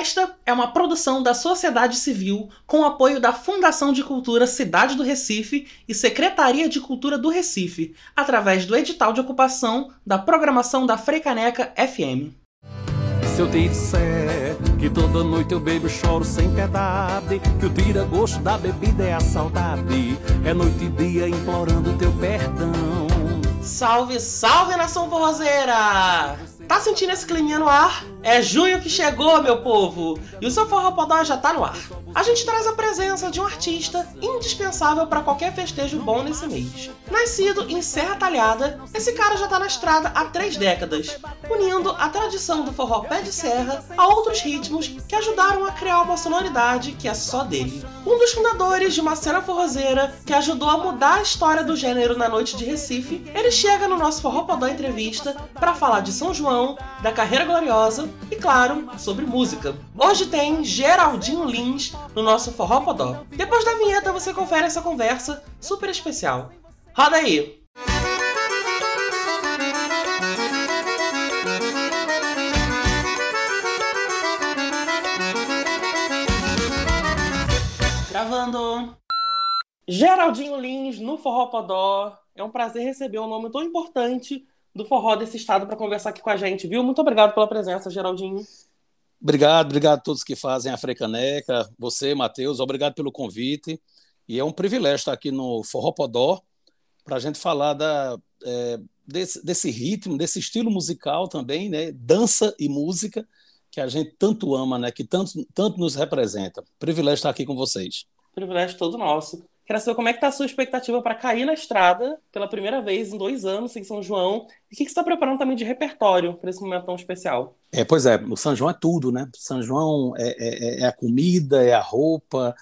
Esta é uma produção da sociedade civil com apoio da Fundação de Cultura Cidade do Recife e Secretaria de Cultura do Recife, através do edital de ocupação da programação da Freicaneca FM. Se eu te disser que toda noite eu bebo e choro sem piedade, que o tira-gosto da bebida é a saudade, é noite e dia implorando teu perdão. Salve, salve nação forrozeira! Tá sentindo esse climinha no ar? É junho que chegou, meu povo! E o seu Forró Podó já tá no ar. A gente traz a presença de um artista indispensável para qualquer festejo bom nesse mês. Nascido em Serra Talhada, esse cara já tá na estrada há três décadas, unindo a tradição do forró pé de serra a outros ritmos que ajudaram a criar uma sonoridade que é só dele. Um dos fundadores de uma cena forrozeira que ajudou a mudar a história do gênero na noite de Recife, ele chega no nosso Forró Podó Entrevista para falar de São João, da carreira gloriosa e, claro, sobre música. Hoje tem Geraldinho Lins no nosso Forró Podó. Depois da vinheta você confere essa conversa super especial. Roda aí! Gravando! Geraldinho Lins no Forró Podó. É um prazer receber um nome tão importante do forró desse estado para conversar aqui com a gente, viu? Muito obrigado pela presença, Geraldinho. Obrigado, obrigado a todos que fazem a Frecaneca, você, Matheus, obrigado pelo convite. E é um privilégio estar aqui no Forró Podó para a gente falar da, é, desse, desse, ritmo, desse estilo musical também, né? Dança e música, que a gente tanto ama, né? Que tanto, tanto nos representa. Privilégio estar aqui com vocês. Privilégio todo nosso. Quero saber como é que está a sua expectativa para cair na estrada pela primeira vez em dois anos em São João. E o que, você está preparando também de repertório para esse momento tão especial? É, pois é, o São João é tudo, né? São João é, é, é a comida, é a roupa,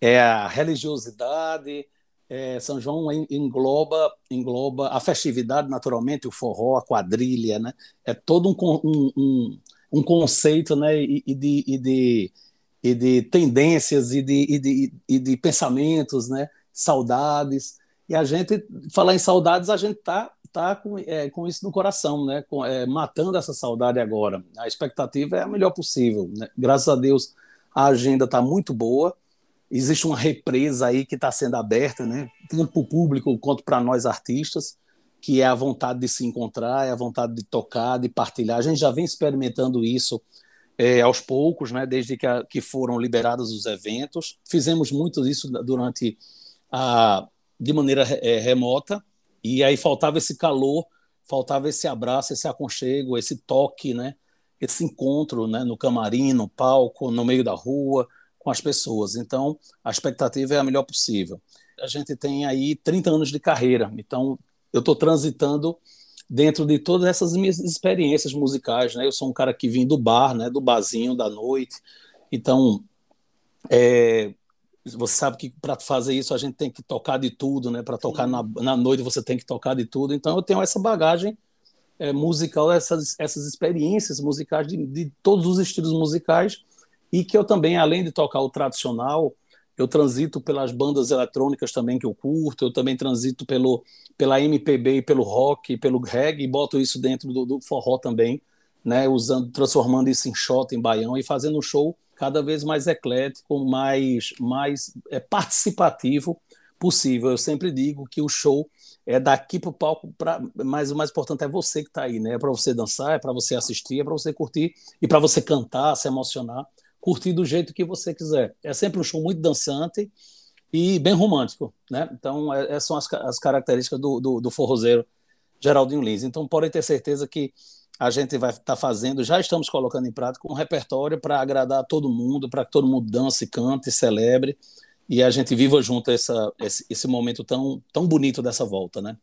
é a religiosidade. É, São João engloba, engloba a festividade, naturalmente, o forró, a quadrilha, né? É todo um, um, um, um conceito, né? E, e de, e de e de tendências e de, e de, e de pensamentos, né? saudades. E a gente, falar em saudades, a gente está tá com, é, com isso no coração, né? Com, é, matando essa saudade agora. A expectativa é a melhor possível. Né? Graças a Deus, a agenda está muito boa. Existe uma represa aí que está sendo aberta, né? tanto para o público quanto para nós artistas, que é a vontade de se encontrar, é a vontade de tocar, de partilhar. A gente já vem experimentando isso é, aos poucos, né, desde que, a, que foram liberados os eventos. Fizemos muito isso durante a, de maneira é, remota, e aí faltava esse calor, faltava esse abraço, esse aconchego, esse toque, né, esse encontro né, no camarim, no palco, no meio da rua, com as pessoas. Então, a expectativa é a melhor possível. A gente tem aí 30 anos de carreira, então eu estou transitando dentro de todas essas minhas experiências musicais, né? Eu sou um cara que vim do bar, né? Do barzinho da noite. Então, é, você sabe que para fazer isso a gente tem que tocar de tudo, né? Para tocar na, na, noite você tem que tocar de tudo. Então, eu tenho essa bagagem é, musical, essas, essas experiências musicais de, de todos os estilos musicais e que eu também, além de tocar o tradicional, eu transito pelas bandas eletrônicas também que eu curto, eu também transito pelo, pela MPB pelo rock, pelo reggae, e boto isso dentro do, do forró também, né, usando, transformando isso em shot, em baião e fazendo um show cada vez mais eclético, mais, mais é, participativo possível. Eu sempre digo que o show é daqui para o palco, pra, mas o mais importante é você que está aí, né? É para você dançar, é para você assistir, é para você curtir e para você cantar, se emocionar curtir do jeito que você quiser. É sempre um show muito dançante e bem romântico, né? Então, é, essas são as, as características do, do, do forrozeiro Geraldinho Lins. Então, podem ter certeza que a gente vai estar tá fazendo, já estamos colocando em prática um repertório para agradar todo mundo, para que todo mundo dance, cante, celebre e a gente viva junto essa, esse, esse momento tão, tão bonito dessa volta, né?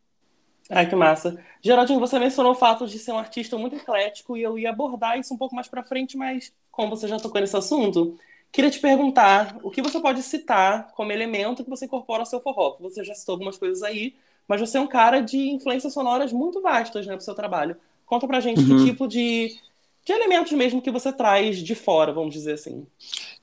Ai, que massa. Geraldinho, você mencionou o fato de ser um artista muito eclético e eu ia abordar isso um pouco mais para frente, mas como você já tocou nesse assunto, queria te perguntar o que você pode citar como elemento que você incorpora ao seu forró. Você já citou algumas coisas aí, mas você é um cara de influências sonoras muito vastas né, para o seu trabalho. Conta pra gente uhum. que tipo de, de elementos mesmo que você traz de fora, vamos dizer assim.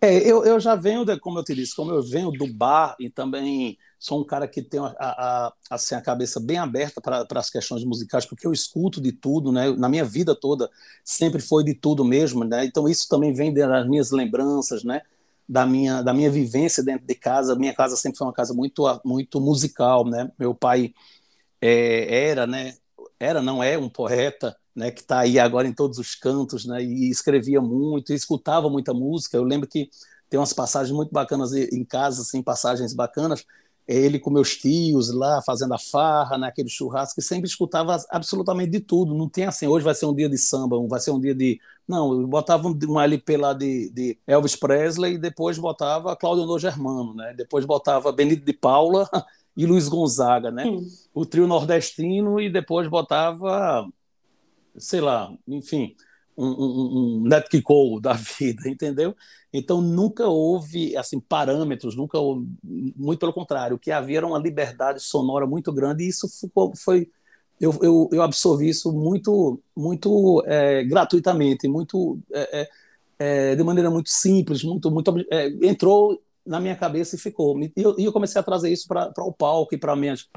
É, eu, eu já venho, de, como eu te disse, como eu venho do bar e também sou um cara que tem a, a, assim, a cabeça bem aberta para as questões musicais, porque eu escuto de tudo, né? Na minha vida toda sempre foi de tudo mesmo, né? Então isso também vem das minhas lembranças, né? Da minha, da minha vivência dentro de casa. Minha casa sempre foi uma casa muito, muito musical, né? Meu pai é, era, né? Era, não é, um poeta, né, que está aí agora em todos os cantos, né, e escrevia muito, e escutava muita música. Eu lembro que tem umas passagens muito bacanas em casa, assim, passagens bacanas. Ele com meus tios lá fazendo a farra, naquele churrasco, que sempre escutava absolutamente de tudo. Não tem assim, hoje vai ser um dia de samba, vai ser um dia de. Não, eu botava um, um LP lá de, de, Elvis Presley e depois botava Cláudio No Germano, né? Depois botava Benito de Paula e Luiz Gonzaga, né? Hum. O trio nordestino e depois botava sei lá, enfim, um, um, Cole da vida, entendeu? Então nunca houve assim parâmetros, nunca houve, muito pelo contrário, o que havia era uma liberdade sonora muito grande e isso foi, foi eu, eu, eu, absorvi isso muito muito é, gratuitamente, muito é, é, é de maneira muito simples, muito muito é, entrou na minha cabeça e ficou. E eu, eu comecei a trazer isso para o palco e para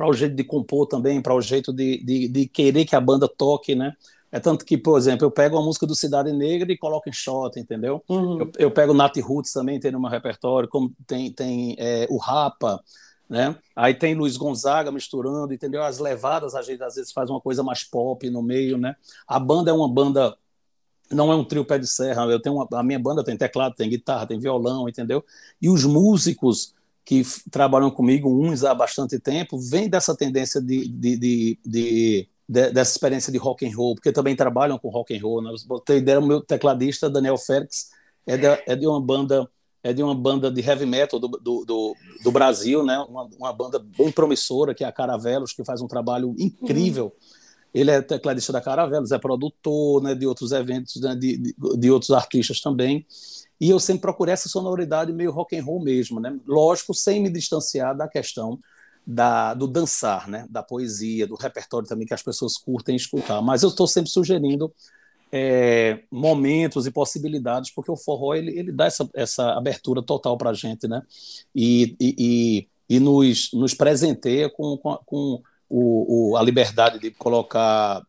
o jeito de compor também, para o jeito de, de, de, querer que a banda toque, né? É tanto que, por exemplo, eu pego a música do Cidade Negra e coloco em shot, entendeu? Uhum. Eu, eu, pego Nat Roots também, tem no meu repertório, como tem, tem é, o Rapa, né? Aí tem Luiz Gonzaga misturando, entendeu? As levadas a gente às vezes faz uma coisa mais pop no meio, né? A banda é uma banda não é um trio pé de serra, eu tenho uma, a minha banda tem teclado, tem guitarra, tem violão, entendeu? E os músicos que trabalham comigo, uns há bastante tempo, vêm dessa tendência de, de, de, de de, dessa experiência de rock and roll, porque também trabalham com rock and roll. Né? Ideia, o meu tecladista Daniel Félix é de, é de uma banda é de uma banda de heavy metal do, do, do, do Brasil, né? Uma, uma, banda bem promissora que é a Caravelos, que faz um trabalho incrível. Uhum. Ele é tecladista da Caravelos, é produtor, né? De outros eventos, né? de, de, de outros artistas também. E eu sempre procurei essa sonoridade meio rock and roll mesmo, né? Lógico, sem me distanciar da questão da, do dançar, né? da poesia, do repertório também que as pessoas curtem escutar. Mas eu estou sempre sugerindo é, momentos e possibilidades, porque o forró ele, ele dá essa, essa abertura total para a gente, né? E, e, e, nos, nos presenteia com, com, com o, o, a liberdade de colocar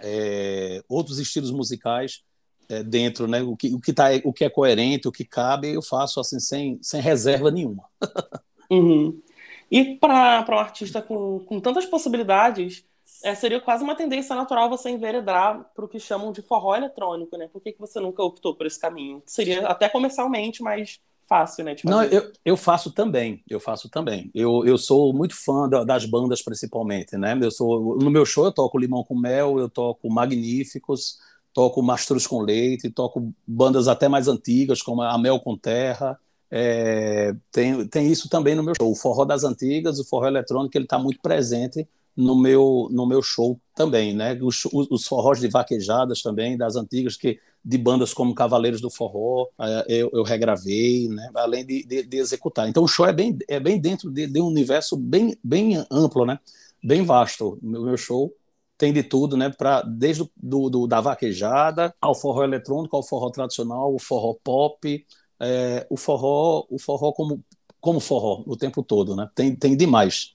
é, outros estilos musicais é, dentro, né? O que, o, que tá, o que é coerente, o que cabe, eu faço assim sem, sem reserva nenhuma. uhum. E para um artista com, com tantas possibilidades, é, seria quase uma tendência natural você enveredar para o que chamam de forró eletrônico, né? Por que, que você nunca optou por esse caminho? Seria até comercialmente mais fácil, né? Não, eu, eu faço também, eu faço também. Eu, eu sou muito fã da, das bandas, principalmente, né? Eu sou, no meu show eu toco Limão com Mel, eu toco Magníficos, toco Mastruz com Leite, toco bandas até mais antigas, como a Mel com Terra, é, tem, tem isso também no meu show. O forró das antigas, o forró eletrônico, ele está muito presente no meu, no meu show também, né? Os, os forrós de vaquejadas também, das antigas, que de bandas como Cavaleiros do Forró, é, eu, eu regravei, né? Além de, de, de, executar. Então o show é bem, é bem dentro de, de um universo bem, bem amplo, né? Bem vasto. O meu, show tem de tudo, né? Pra, desde do, do, da vaquejada ao forró eletrônico, ao forró tradicional, o forró pop, é, o forró, o forró como, como forró o tempo todo, né? Tem, tem demais.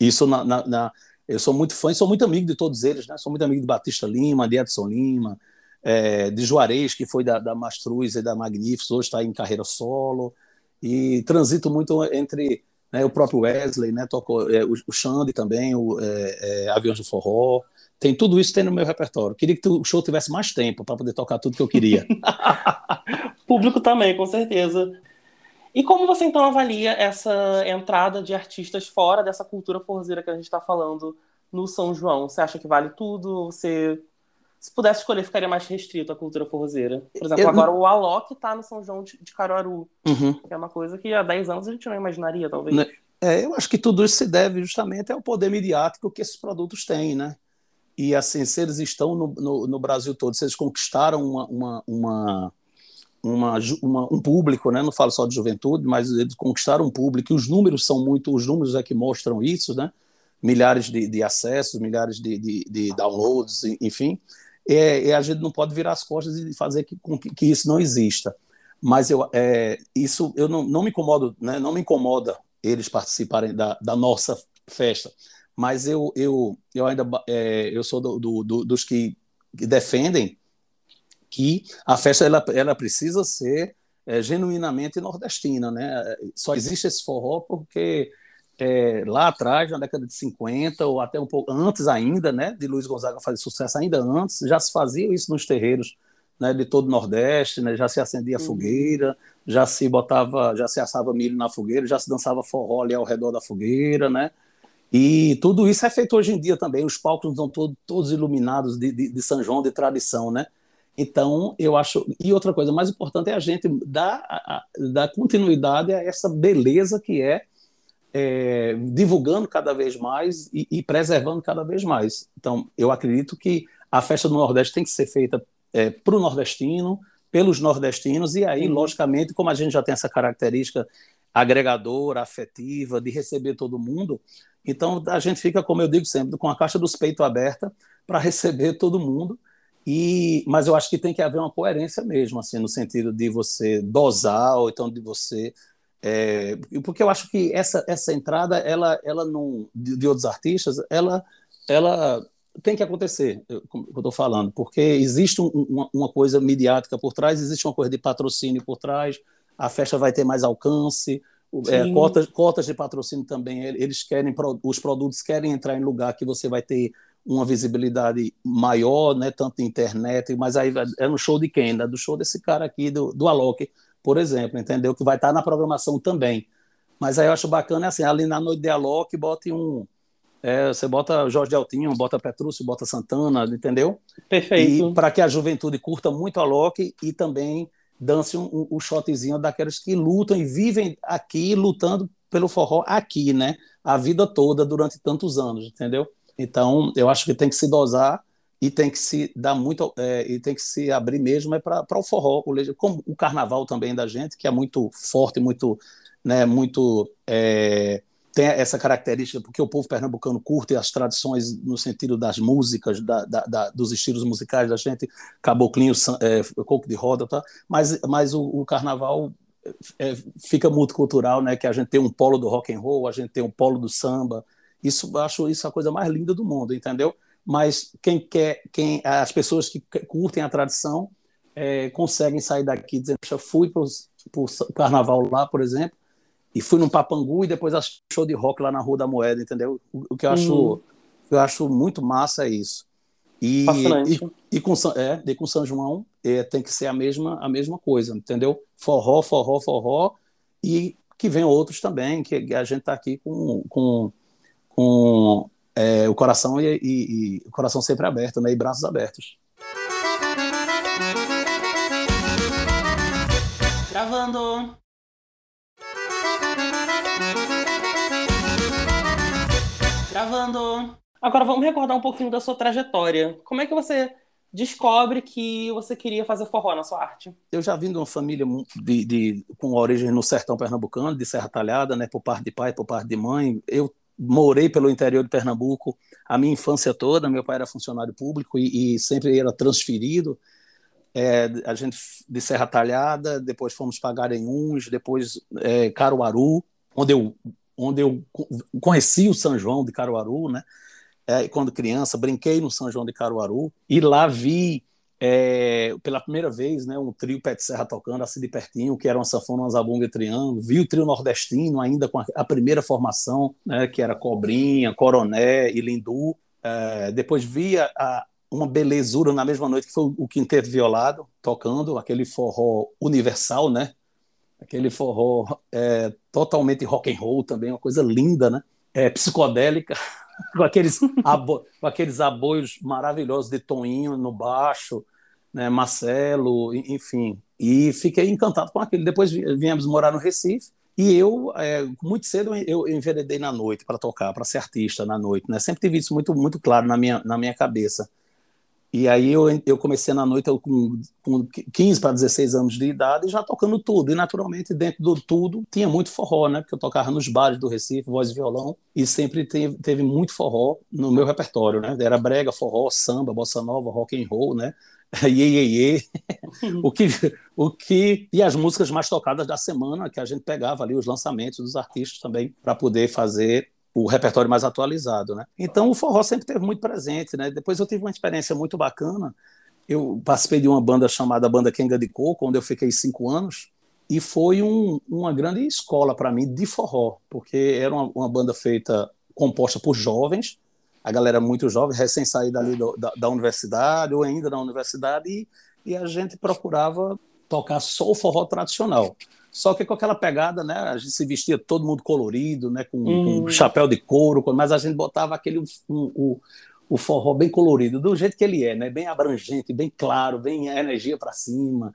Isso na, na, na, eu sou muito fã sou muito amigo de todos eles, né? Sou muito amigo de Batista Lima, de Edson Lima, é, de Juarez, que foi da, da Mastruz e da Magníficos, hoje está em carreira solo, e transito muito entre né, o próprio Wesley, né? Toco, é, o, o Xande também, o é, é Aviões do Forró, tem tudo isso tem no meu repertório. Queria que o show tivesse mais tempo para poder tocar tudo que eu queria. Público também, com certeza. E como você então avalia essa entrada de artistas fora dessa cultura forzeira que a gente está falando no São João? Você acha que vale tudo? Você, se pudesse escolher, ficaria mais restrito à cultura forzeira? Por exemplo, eu... agora o Alok está no São João de, Caruaru, uhum. que é uma coisa que há 10 anos a gente não imaginaria, talvez. Né, é, eu acho que tudo isso se deve justamente ao poder midiático que esses produtos têm, né? E assim, se eles estão no, no, no Brasil todo, se eles conquistaram uma, uma, uma, uma, uma, um público, né? não falo só de juventude, mas eles conquistaram um público, e os números são muito, os números é que mostram isso, né? milhares de, de acessos, milhares de, de, de downloads, enfim, é, é, a gente não pode virar as costas e fazer que, que isso não exista. Mas eu, é, isso eu não, não me incomodo, né? não me incomoda eles participarem da, da nossa festa. Mas eu, eu, eu ainda é, eu sou do, do, do, dos que, que defendem que a festa ela, ela precisa ser é, genuinamente nordestina, né? Só existe esse forró porque é, lá atrás, na década de 50 ou até um pouco antes ainda, né, de Luiz Gonzaga fazer sucesso ainda antes, já se fazia isso nos terreiros né, de todo o Nordeste, né, já se acendia uhum. fogueira, já se botava, já se assava milho na fogueira, já se dançava forró ali ao redor da fogueira, né? E tudo isso é feito hoje em dia também. Os palcos estão todo, todos iluminados de, de, de, São João, de tradição, né? Então, eu acho. E outra coisa mais importante é a gente dar, dar continuidade a essa beleza que é, é divulgando cada vez mais e, e, preservando cada vez mais. Então, eu acredito que a festa do Nordeste tem que ser feita é, para o nordestino, pelos nordestinos, e aí, uhum. logicamente, como a gente já tem essa característica agregadora, afetiva, de receber todo mundo, então a gente fica, como eu digo sempre, com a caixa dos peitos aberta para receber todo mundo. E, mas eu acho que tem que haver uma coerência mesmo, assim, no sentido de você dosar, ou então de você. É, porque eu acho que essa, essa entrada, ela, ela não, de, de outros artistas, ela, ela tem que acontecer, como eu estou falando, porque existe um, uma, uma, coisa midiática por trás, existe uma coisa de patrocínio por trás, a festa vai ter mais alcance, é, cotas, cotas de patrocínio também, eles querem, os produtos querem entrar em lugar que você vai ter uma visibilidade maior, né, tanto na internet, mas aí é no show de quem? Né, do show desse cara aqui, do, do Alok, por exemplo, entendeu? Que vai estar na programação também. Mas aí eu acho bacana, assim, ali na noite de Alok, bote um, é, você bota Jorge Altinho, bota Petrúcio, bota Santana, entendeu? Perfeito. Para que a juventude curta muito a Loki e também dance um, um, shotzinho daqueles que lutam e vivem aqui, lutando pelo forró aqui, né? A vida toda, durante tantos anos, entendeu? Então, eu acho que tem que se dosar e tem que se dar muito é, e tem que se abrir mesmo é para o forró, como o carnaval também da gente, que é muito forte, muito, né, muito é, tem essa característica, porque o povo pernambucano curte as tradições no sentido das músicas, da, da, da, dos estilos musicais da gente, caboclinho, é, coco de roda, tá? mas, mas o, o carnaval é, fica multicultural, né? que a gente tem um polo do rock and roll, a gente tem um polo do samba, isso acho isso a coisa mais linda do mundo, entendeu? Mas quem quer, quem as pessoas que curtem a tradição é, conseguem sair daqui dizendo, fui para o carnaval lá, por exemplo, e fui num Papangu e depois assisti show de rock lá na Rua da Moeda, entendeu? O, o que eu acho, hum. eu acho muito massa é isso. E, e, e, com, é, e com São João é, tem que ser a mesma, a mesma coisa, entendeu? Forró, forró, forró, e que venham outros também, que a gente está aqui com, com, com é, o coração e, e, e, o coração sempre aberto, né? E braços abertos. Gravando. Gravando. Agora vamos recordar um pouquinho da sua trajetória. Como é que você descobre que você queria fazer forró na sua arte? Eu já vim de uma família de, de, com origem no sertão pernambucano, de Serra Talhada, né, por parte de pai, por parte de mãe. Eu morei pelo interior de Pernambuco a minha infância toda. Meu pai era funcionário público e, e sempre era transferido. É, a gente de Serra Talhada, depois fomos para Garanhuns, depois é, Caruaru, onde eu onde eu conheci o São João de Caruaru, né? É, quando criança, brinquei no São João de Caruaru e lá vi é, pela primeira vez, né, um trio Pé de Serra tocando assim de pertinho, que era uma sanfona, uma zabumba e triângulo. Vi o trio nordestino ainda com a, a primeira formação, né, que era Cobrinha, Coroné e Lindu. É, depois vi a, a, uma belezura na mesma noite que foi o Quinteto Violado tocando aquele forró universal, né? Aquele forró é, totalmente rock and roll também, uma coisa linda, né? É, psicodélica, com aqueles, abo com aqueles aboios maravilhosos de Toninho no baixo, né? Marcelo, enfim. E fiquei encantado com aquilo. Depois viemos morar no Recife e eu, é, muito cedo, eu enveredei na noite para tocar, para ser artista na noite, né? Sempre tive isso muito, muito claro na minha, na minha cabeça. E aí eu, eu comecei na noite com, com 15 para 16 anos de idade, já tocando tudo. E naturalmente, dentro do tudo, tinha muito forró, né? Porque eu tocava nos bares do Recife, voz e violão, e sempre teve, teve muito forró no meu repertório, né? Era brega, forró, samba, bossa nova, rock and roll, né? Iê, iê, iê. o que o que e as músicas mais tocadas da semana que a gente pegava ali os lançamentos dos artistas também para poder fazer o repertório mais atualizado, né? Então o forró sempre teve muito presente, né? Depois eu tive uma experiência muito bacana. Eu participei de uma banda chamada Banda Kenga de Coco, onde eu fiquei cinco anos e foi um, uma grande escola para mim de forró, porque era uma, uma, banda feita composta por jovens, a galera muito jovem, recém saída ali do, da, da, universidade ou ainda na universidade e, e a gente procurava tocar só o forró tradicional. Só que com aquela pegada, né? A gente se vestia todo mundo colorido, né? Com, com uhum. chapéu de couro, mas a gente botava aquele um, um, o forró bem colorido, do jeito que ele é, né? Bem abrangente, bem claro, bem energia para cima.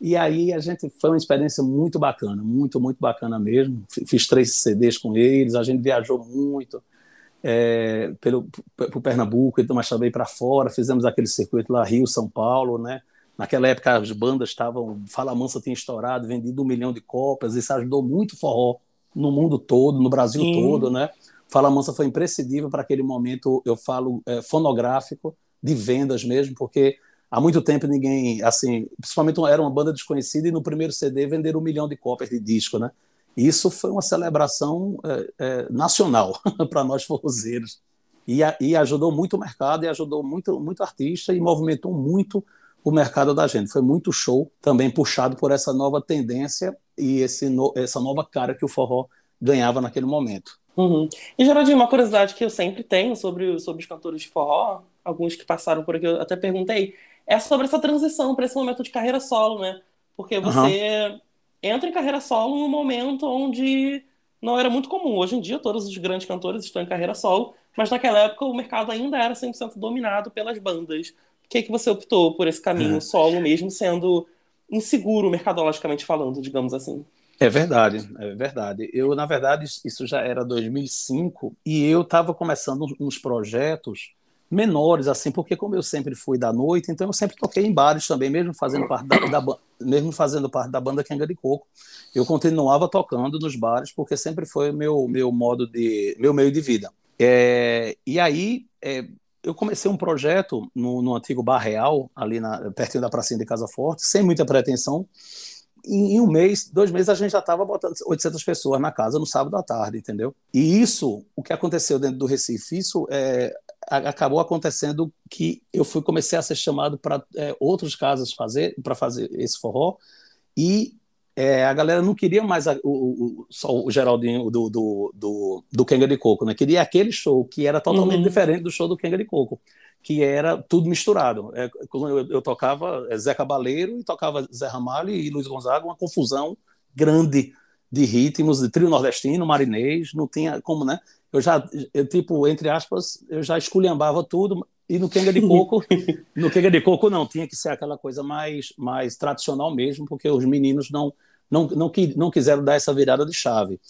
E aí a gente foi uma experiência muito bacana, muito, muito bacana mesmo. Fiz três CDs com eles, a gente viajou muito é, pelo, pelo Pernambuco, então, mas também para fora. Fizemos aquele circuito lá, Rio, São Paulo, né? Naquela época as bandas estavam. Fala Mansa tinha estourado, vendido um milhão de cópias, isso ajudou muito o forró no mundo todo, no Brasil Sim. todo, né? Fala Mansa foi imprescindível para aquele momento, eu falo, é, fonográfico, de vendas mesmo, porque há muito tempo ninguém, assim, principalmente era uma banda desconhecida e no primeiro CD venderam um milhão de cópias de disco, né? Isso foi uma celebração é, é, nacional para nós forrozeiros. E, e ajudou muito o mercado e ajudou muito, muito artista e movimentou muito o mercado da gente. Foi muito show, também puxado por essa nova tendência e esse no, essa nova cara que o forró ganhava naquele momento. Uhum. E, Geraldinho, uma curiosidade que eu sempre tenho sobre, sobre os cantores de forró, alguns que passaram por aqui, eu até perguntei, é sobre essa transição para esse momento de carreira solo, né? Porque você uhum. entra em carreira solo num momento onde não era muito comum. Hoje em dia, todos os grandes cantores estão em carreira solo, mas naquela época o mercado ainda era 100% dominado pelas bandas que, que você optou por esse caminho é. solo, mesmo sendo inseguro mercadologicamente falando, digamos assim? É verdade, é verdade. Eu, na verdade, isso já era 2005 e eu estava começando uns projetos menores, assim, porque como eu sempre fui da noite, então eu sempre toquei em bares também, mesmo fazendo parte da, da mesmo fazendo parte da banda Kenga de Coco, eu continuava tocando nos bares porque sempre foi meu meu modo de meu meio de vida. É, e aí é, eu comecei um projeto no, no antigo Bar Real, ali na, pertinho da pracinha de Casa Forte, sem muita pretensão. Em, em um mês, dois meses, a gente já estava botando 800 pessoas na casa no sábado à tarde, entendeu? E isso, o que aconteceu dentro do Recife, isso é, acabou acontecendo que eu fui comecei a ser chamado para é, outras casas fazer para fazer esse forró e é, a galera não queria mais a, o, o, só o Geraldinho do, do, do, do Kenga de Coco, né? Queria aquele show que era totalmente uhum. diferente do show do Kenga de Coco, que era tudo misturado. É, eu, eu, tocava é, Zé Cabaleiro e tocava Zé Ramalho e Luiz Gonzaga, uma confusão grande de ritmos, de trio nordestino, marinês, não tinha como, né? Eu já, eu, tipo, entre aspas, eu já esculhambava tudo, e no Kenga de Coco, no Kenga de Coco não, tinha que ser aquela coisa mais, mais tradicional mesmo, porque os meninos não não, não, não quiseram dar essa virada de chave.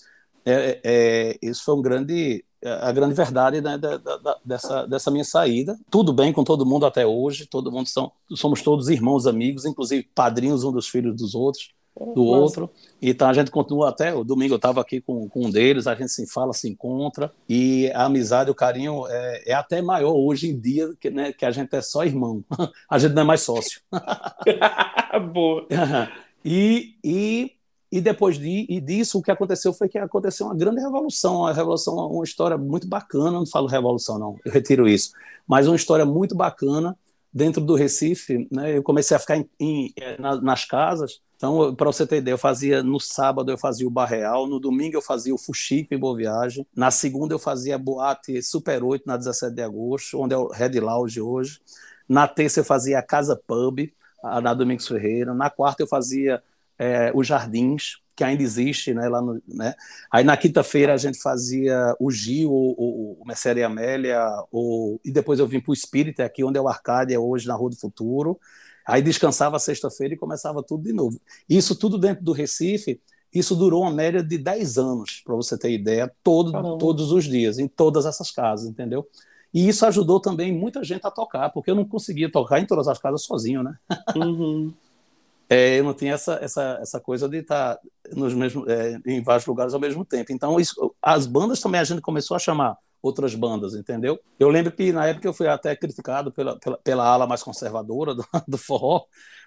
É, é, isso foi um grande, a grande verdade né, da, da, dessa, dessa minha saída. Tudo bem com todo mundo até hoje, todo mundo são, somos todos irmãos, amigos, inclusive padrinhos um dos filhos dos outros, do Nossa. outro. Então a gente continua até o domingo eu estava aqui com, com um deles, a gente se fala, se encontra e a amizade, o carinho é, é até maior hoje em dia que, né, que a gente é só irmão, a gente não é mais sócio. Boa. E, e, e depois de, e disso, o que aconteceu foi que aconteceu uma grande revolução, uma revolução, uma história muito bacana. Não falo revolução, não, eu retiro isso, mas uma história muito bacana dentro do Recife. Né, eu comecei a ficar em, em, nas casas. Então, para você ter ideia, eu fazia no sábado eu fazia o Barreal, no domingo eu fazia o Fuxico em Boa Viagem, na segunda eu fazia a boate Super 8 na 17 de agosto, onde é o Red Lounge hoje. Na terça eu fazia a Casa Pub, na Domingos Ferreira. Na quarta eu fazia é, os Jardins, que ainda existe, né, lá no, né? Aí na quinta-feira a gente fazia o Gil, o, o, o Amélia, o, e depois eu vim para o Espírita, aqui onde é o Arcádia, hoje na Rua do Futuro. Aí descansava sexta-feira e começava tudo de novo. Isso tudo dentro do Recife, isso durou uma média de 10 anos, para você ter ideia, todo, todos os dias, em todas essas casas, entendeu? E isso ajudou também muita gente a tocar, porque eu não conseguia tocar em todas as casas sozinho, né? Uhum. é, eu não tinha essa, essa, essa coisa de estar nos mesmos, é, em vários lugares ao mesmo tempo. Então, isso, as bandas também a gente começou a chamar outras bandas, entendeu? Eu lembro que na época eu fui até criticado pela, pela, pela ala mais conservadora do, do forró,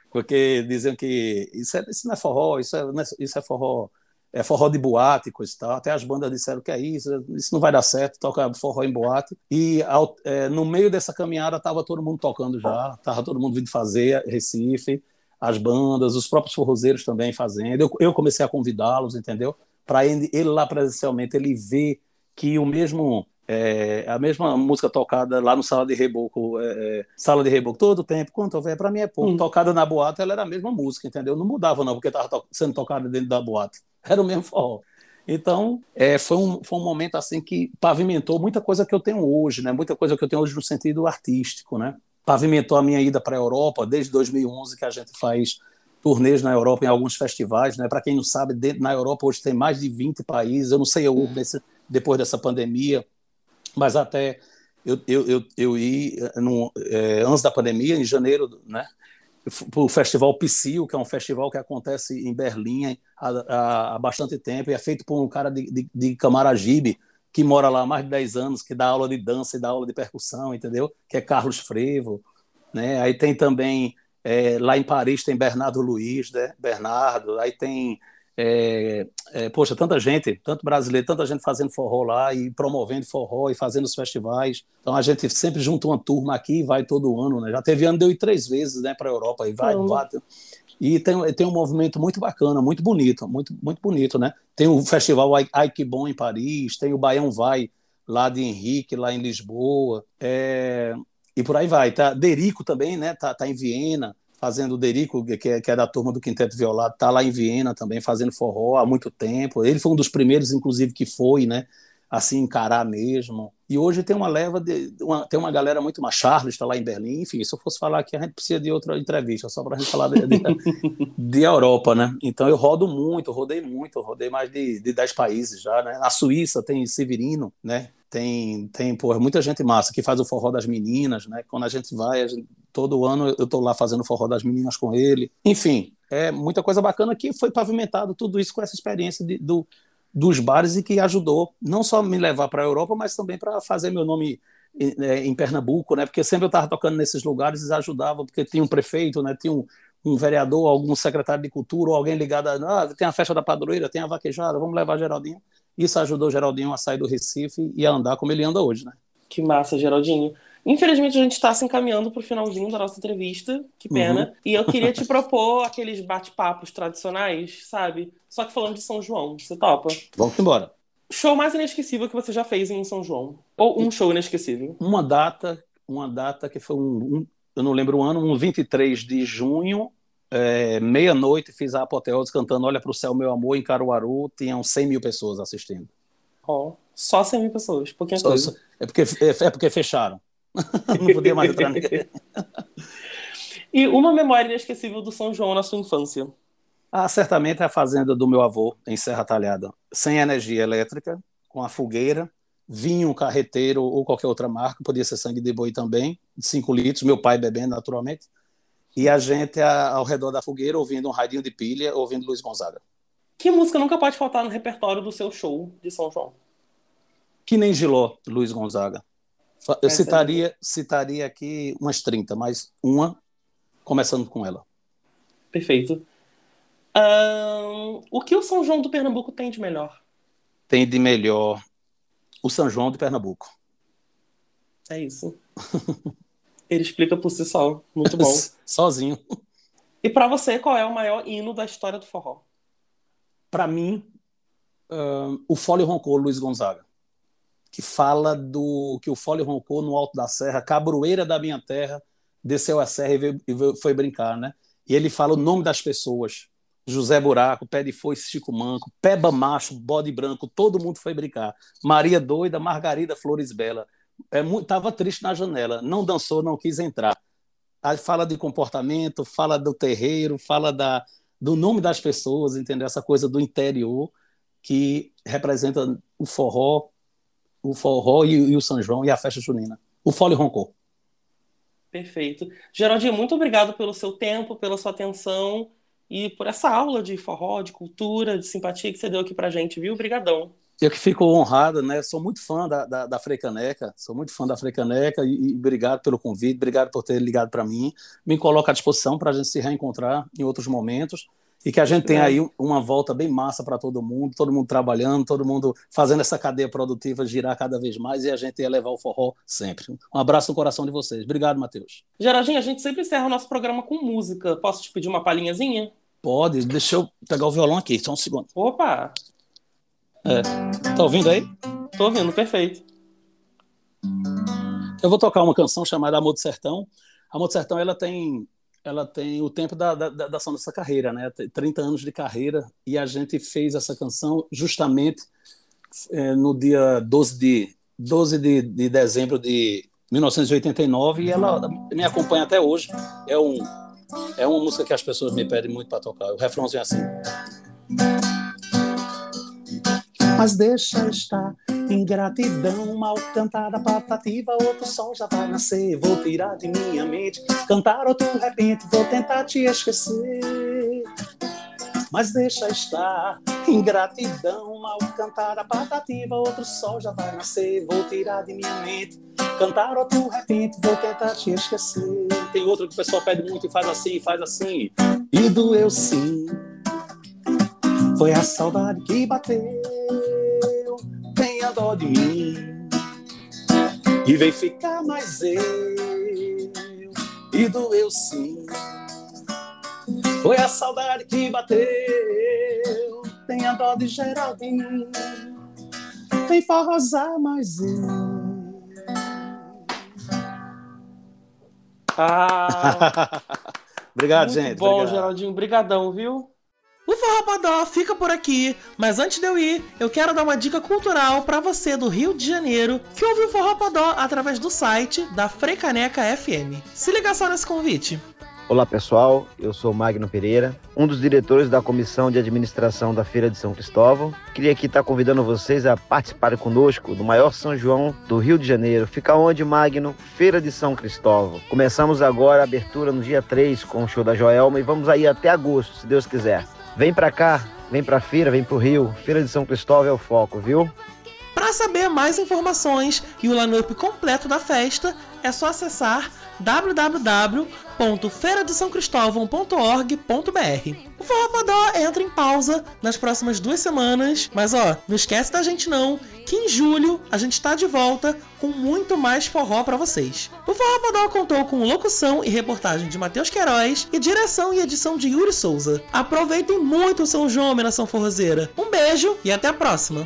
porque diziam que isso, é, isso não é forró, isso é, é isso é forró é forró de boate, coisa e tal. Até as bandas disseram que é isso, isso não vai dar certo, toca forró em boate. E ao, é, no meio dessa caminhada estava todo mundo tocando já, estava todo mundo vindo fazer Recife, as bandas, os próprios forrozeiros também fazendo. Eu, eu comecei a convidá-los, entendeu? Para ele, ele, lá presencialmente, ele ver que o mesmo é, a mesma música tocada lá no Sala de Reboco, é, é Sala de Reboco, todo tempo, quanto houver, para mim é pouco. Hum. Tocada na boate, ela era a mesma música, entendeu? Não mudava, não, porque estava to sendo tocada dentro da boate. Era o mesmo forró. Então, é, foi, um, foi um momento assim que pavimentou muita coisa que eu tenho hoje, né? Muita coisa que eu tenho hoje no sentido artístico, né? Pavimentou a minha ida para a Europa desde 2011 que a gente faz turnês na Europa em alguns festivais, né? Para quem não sabe, dentro, na Europa hoje tem mais de 20 países. Eu não sei eu, uhum. depois dessa pandemia, mas até eu, eu, eu, eu no, é, antes da pandemia, em janeiro, né, para o Festival Psyll, que é um festival que acontece em Berlim há, há, há bastante tempo, e é feito por um cara de, de, de, Camaragibe, que mora lá há mais de 10 anos, que dá aula de dança e dá aula de percussão, entendeu? Que é Carlos Frevo. Né? Aí tem também, é, lá em Paris, tem Bernardo Luiz, né? Bernardo, aí tem é, é, poxa, tanta gente, tanto brasileiro, tanta gente fazendo forró lá e promovendo forró e fazendo os festivais. Então a gente sempre junta uma turma aqui e vai todo ano, né? Já teve ano, deu ir três vezes, né, para a Europa e vai, vai. E tem, tem um movimento muito bacana, muito bonito, muito, muito bonito, né? Tem o festival Ai, Que Bom em Paris, tem o Baião Vai lá de Henrique, lá em Lisboa, é, e por aí vai. Tá, Derico também, né? Tá, tá em Viena fazendo o Derico, que é, que é da turma do Quinteto Violado, está lá em Viena também fazendo forró há muito tempo. Ele foi um dos primeiros, inclusive, que foi, né? Assim, encarar mesmo. E hoje tem uma leva de. Uma, tem uma galera muito mais. Charles está lá em Berlim. Enfim, se eu fosse falar aqui, a gente precisa de outra entrevista, só para a gente falar de, de, de, Europa, né? Então eu rodo muito, rodei muito, rodei mais de, de 10 países já, né? Na Suíça tem Severino, né? Tem, tem porra, muita gente massa que faz o forró das meninas, né? Quando a gente vai, a gente, todo ano eu estou lá fazendo forró das meninas com ele. Enfim, é muita coisa bacana que foi pavimentado tudo isso com essa experiência de, do, dos bares e que ajudou não só me levar para a Europa, mas também para fazer meu nome em, é, em Pernambuco, né? Porque sempre eu estava tocando nesses lugares e ajudava, porque tinha um prefeito, né? Tinha um, um vereador, algum secretário de cultura, ou alguém ligado a. Ah, tem a festa da padroeira, tem a vaquejada, vamos levar Geraldinho. Isso ajudou Geraldinho a sair do Recife e a andar como ele anda hoje, né? Que massa, Geraldinho. Infelizmente, a gente está se encaminhando para o finalzinho da nossa entrevista, que pena. Uhum. E eu queria te propor aqueles bate-papos tradicionais, sabe? Só que falando de São João. Você topa? Vamos embora. Show mais inesquecível que você já fez em São João? Ou um show inesquecível? Uma data, uma data que foi um, um eu não lembro o ano, um 23 de junho é, meia-noite fiz a apoteose cantando Olha para o Céu, Meu Amor, em Caruaru, tinham 100 mil pessoas assistindo. Oh, só 100 mil pessoas, pouquinha só, coisa. É porque, é, é porque fecharam. Não podia mais entrar ninguém. e uma memória inesquecível do São João na sua infância? Ah, certamente é a fazenda do meu avô, em Serra Talhada. Sem energia elétrica, com a fogueira, vinho, carreteiro ou qualquer outra marca, podia ser sangue de boi também, 5 litros, meu pai bebendo naturalmente e a gente ao redor da fogueira ouvindo um radinho de pilha, ouvindo Luiz Gonzaga. Que música nunca pode faltar no repertório do seu show de São João? Que nem Giló, Luiz Gonzaga. Eu citaria, citaria aqui umas 30, mas uma começando com ela. Perfeito. Um, o que o São João do Pernambuco tem de melhor? Tem de melhor o São João de Pernambuco. É isso. Ele explica por si só. Muito bom. Sozinho. E para você, qual é o maior hino da história do forró? Para mim, o Fole Roncou, Luiz Gonzaga, que fala do que o Fole roncou no alto da serra, cabroeira da minha terra, desceu a serra e, veio, e foi brincar, né? E ele fala o nome das pessoas. José Buraco, Pé de Foice, Chico Manco, Peba Macho, Bode Branco, todo mundo foi brincar. Maria Doida, Margarida Flores Bela estava é, triste na janela, não dançou, não quis entrar. Aí fala de comportamento, fala do terreiro, fala da, do nome das pessoas, entendeu? Essa coisa do interior que representa o forró, o forró e, e o São João e a festa junina. O Fole roncou. Perfeito. Geraldinho, muito obrigado pelo seu tempo, pela sua atenção e por essa aula de forró, de cultura, de simpatia que você deu aqui pra gente, viu? Obrigadão. Eu que fico honrado, né? Sou muito fã da, da, da Freicaneca, sou muito fã da Freicaneca e, e obrigado pelo convite, obrigado por ter ligado para mim. Me coloca à disposição para a gente se reencontrar em outros momentos e que a gente tenha aí uma volta bem massa para todo mundo, todo mundo trabalhando, todo mundo fazendo essa cadeia produtiva girar cada vez mais e a gente elevar o forró sempre. Um abraço no coração de vocês. Obrigado, Matheus. Geraldinho, a gente sempre encerra o nosso programa com música. Posso te pedir uma palhinhazinha? Pode, deixa eu pegar o violão aqui, só um segundo. Opa! É. Tá ouvindo aí? Tô ouvindo, perfeito. Eu vou tocar uma canção chamada Amor do Sertão. Amor do Sertão, ela tem ela tem o tempo da, da, da, carreira, né? 30 anos de carreira, e a gente fez essa canção justamente é, no dia 12 de, 12 de, de dezembro de 1989, e ela me acompanha até hoje. É, um, é uma música que as pessoas me pedem muito para tocar. O refrãozinho é assim. Mas deixa estar Ingratidão mal cantada, patativa, outro sol já vai nascer. Vou tirar de minha mente, cantar outro repente, vou tentar te esquecer. Mas deixa estar, ingratidão mal cantada, patativa, outro sol já vai nascer. Vou tirar de minha mente, cantar outro repente, vou tentar te esquecer. Tem outro que o pessoal pede muito e faz assim, faz assim. E doeu sim, foi a saudade que bateu dó de mim e vem ficar mais eu. E doeu sim. Foi a saudade que bateu. Tenha dó de Geraldinho vem forrosar mais eu. Ah, Obrigado, gente. Bom, obrigado. Geraldinho, brigadão, viu? Forró fica por aqui, mas antes de eu ir, eu quero dar uma dica cultural para você do Rio de Janeiro que ouve o Forró através do site da Freicaneca FM. Se liga só nesse convite. Olá pessoal, eu sou Magno Pereira, um dos diretores da Comissão de Administração da Feira de São Cristóvão. Queria aqui estar convidando vocês a participarem conosco do maior São João do Rio de Janeiro. Fica onde, Magno? Feira de São Cristóvão. Começamos agora a abertura no dia 3 com o show da Joelma e vamos aí até agosto, se Deus quiser. Vem pra cá, vem pra feira, vem pro Rio. Feira de São Cristóvão é o foco, viu? Para saber mais informações e o line-up completo da festa, é só acessar www.feiradesãocristóvão.org.br. O Forró entra em pausa nas próximas duas semanas, mas ó, não esquece da gente não, que em julho a gente está de volta com muito mais forró para vocês. O Forró contou com locução e reportagem de Matheus Queiroz e direção e edição de Yuri Souza. Aproveitem muito o São João, nação forrozeira. Um beijo e até a próxima!